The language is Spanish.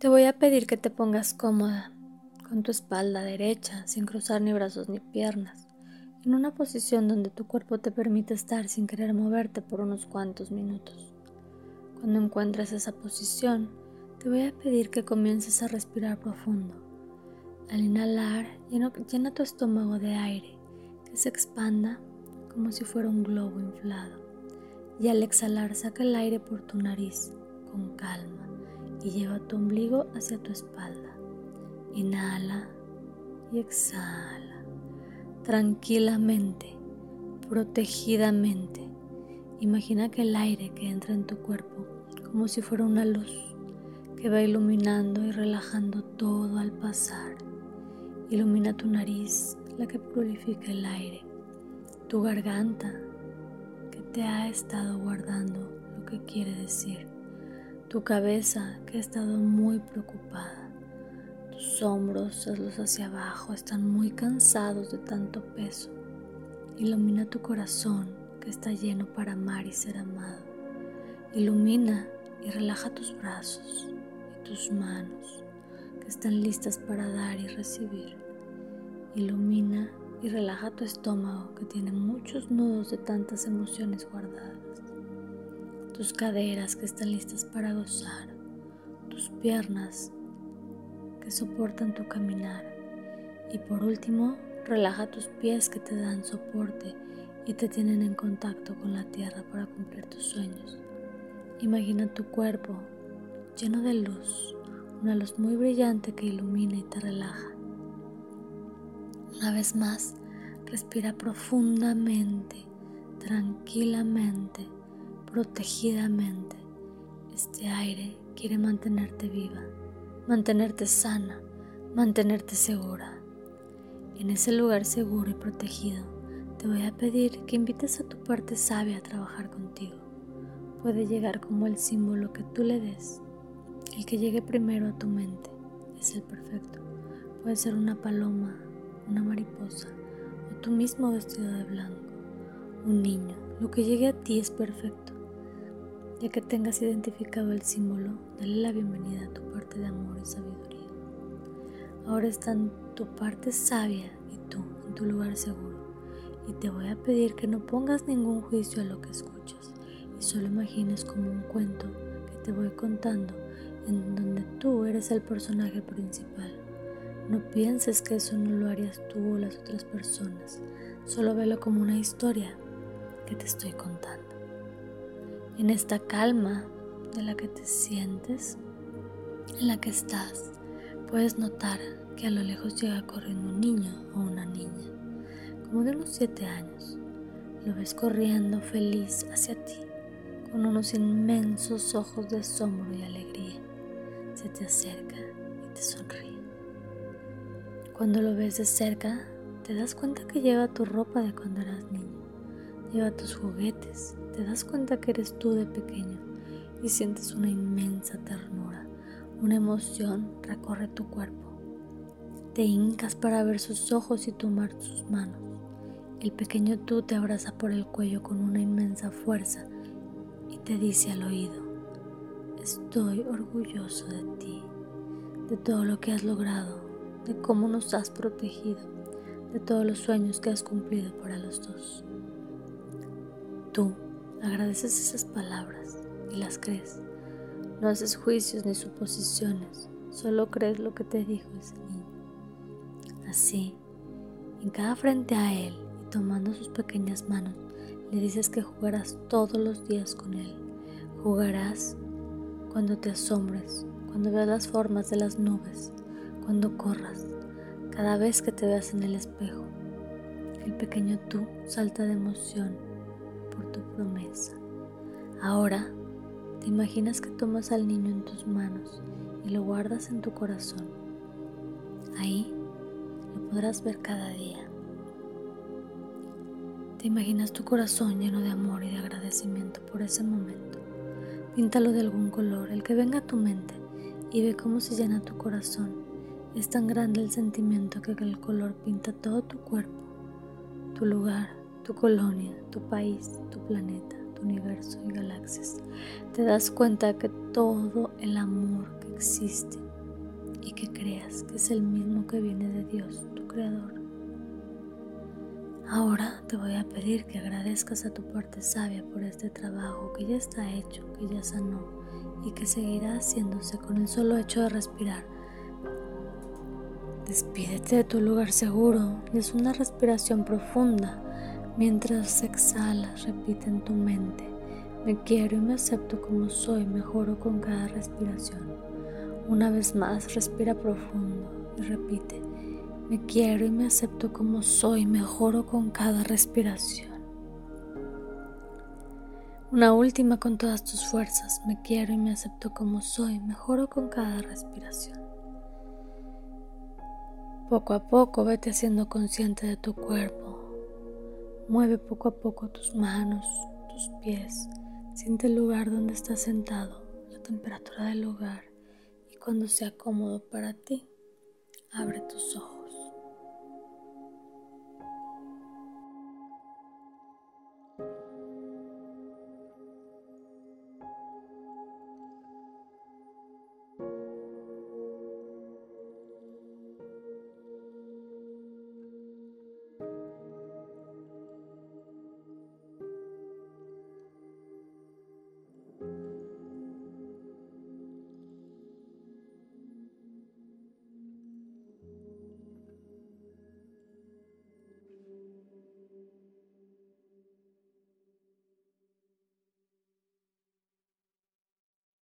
Te voy a pedir que te pongas cómoda, con tu espalda derecha, sin cruzar ni brazos ni piernas, en una posición donde tu cuerpo te permite estar sin querer moverte por unos cuantos minutos. Cuando encuentres esa posición, te voy a pedir que comiences a respirar profundo. Al inhalar, llena, tu estómago de aire, que se expanda como si fuera un globo inflado. Y al exhalar, saca el aire por tu nariz con calma y lleva tu ombligo hacia tu espalda. Inhala y exhala. Tranquilamente, protegidamente. Imagina que el aire que entra en tu cuerpo como si fuera una luz que va iluminando y relajando todo al pasar. Ilumina tu nariz, la que purifica el aire, tu garganta, que te ha estado guardando lo que quiere decir tu cabeza que ha estado muy preocupada. Tus hombros, hazlos hacia abajo, están muy cansados de tanto peso. Ilumina tu corazón que está lleno para amar y ser amado. Ilumina y relaja tus brazos y tus manos que están listas para dar y recibir. Ilumina y relaja tu estómago que tiene muchos nudos de tantas emociones guardadas tus caderas que están listas para gozar, tus piernas que soportan tu caminar y por último relaja tus pies que te dan soporte y te tienen en contacto con la tierra para cumplir tus sueños. Imagina tu cuerpo lleno de luz, una luz muy brillante que ilumina y te relaja. Una vez más, respira profundamente, tranquilamente protegidamente. Este aire quiere mantenerte viva, mantenerte sana, mantenerte segura. En ese lugar seguro y protegido, te voy a pedir que invites a tu parte sabia a trabajar contigo. Puede llegar como el símbolo que tú le des. El que llegue primero a tu mente es el perfecto. Puede ser una paloma, una mariposa o tú mismo vestido de blanco, un niño. Lo que llegue a ti es perfecto. Ya que tengas identificado el símbolo, dale la bienvenida a tu parte de amor y sabiduría. Ahora están tu parte sabia y tú en tu lugar seguro. Y te voy a pedir que no pongas ningún juicio a lo que escuchas y solo imagines como un cuento que te voy contando en donde tú eres el personaje principal. No pienses que eso no lo harías tú o las otras personas, solo velo como una historia que te estoy contando en esta calma de la que te sientes, en la que estás, puedes notar que a lo lejos llega corriendo un niño o una niña, como de unos 7 años. Lo ves corriendo feliz hacia ti, con unos inmensos ojos de asombro y alegría. Se te acerca y te sonríe. Cuando lo ves de cerca, te das cuenta que lleva tu ropa de cuando eras niño, lleva tus juguetes te das cuenta que eres tú de pequeño y sientes una inmensa ternura, una emoción recorre tu cuerpo. Te hincas para ver sus ojos y tomar sus manos. El pequeño tú te abraza por el cuello con una inmensa fuerza y te dice al oído, estoy orgulloso de ti, de todo lo que has logrado, de cómo nos has protegido, de todos los sueños que has cumplido para los dos. Tú Agradeces esas palabras y las crees. No haces juicios ni suposiciones, solo crees lo que te dijo ese niño. Así, en cada frente a él y tomando sus pequeñas manos, le dices que jugarás todos los días con él. Jugarás cuando te asombres, cuando veas las formas de las nubes, cuando corras, cada vez que te veas en el espejo. El pequeño tú salta de emoción promesa. Ahora te imaginas que tomas al niño en tus manos y lo guardas en tu corazón. Ahí lo podrás ver cada día. Te imaginas tu corazón lleno de amor y de agradecimiento por ese momento. Píntalo de algún color, el que venga a tu mente, y ve cómo se llena tu corazón. Es tan grande el sentimiento que el color pinta todo tu cuerpo, tu lugar, tu colonia, tu país, tu planeta, tu universo y galaxias, te das cuenta que todo el amor que existe y que creas que es el mismo que viene de Dios, tu Creador. Ahora te voy a pedir que agradezcas a tu parte sabia por este trabajo que ya está hecho, que ya sanó y que seguirá haciéndose con el solo hecho de respirar. Despídete de tu lugar seguro es una respiración profunda. Mientras exhalas, repite en tu mente, me quiero y me acepto como soy, mejoro con cada respiración. Una vez más, respira profundo y repite, me quiero y me acepto como soy, mejoro con cada respiración. Una última con todas tus fuerzas, me quiero y me acepto como soy, mejoro con cada respiración. Poco a poco vete haciendo consciente de tu cuerpo. Mueve poco a poco tus manos, tus pies. Siente el lugar donde estás sentado, la temperatura del lugar y cuando sea cómodo para ti, abre tus ojos.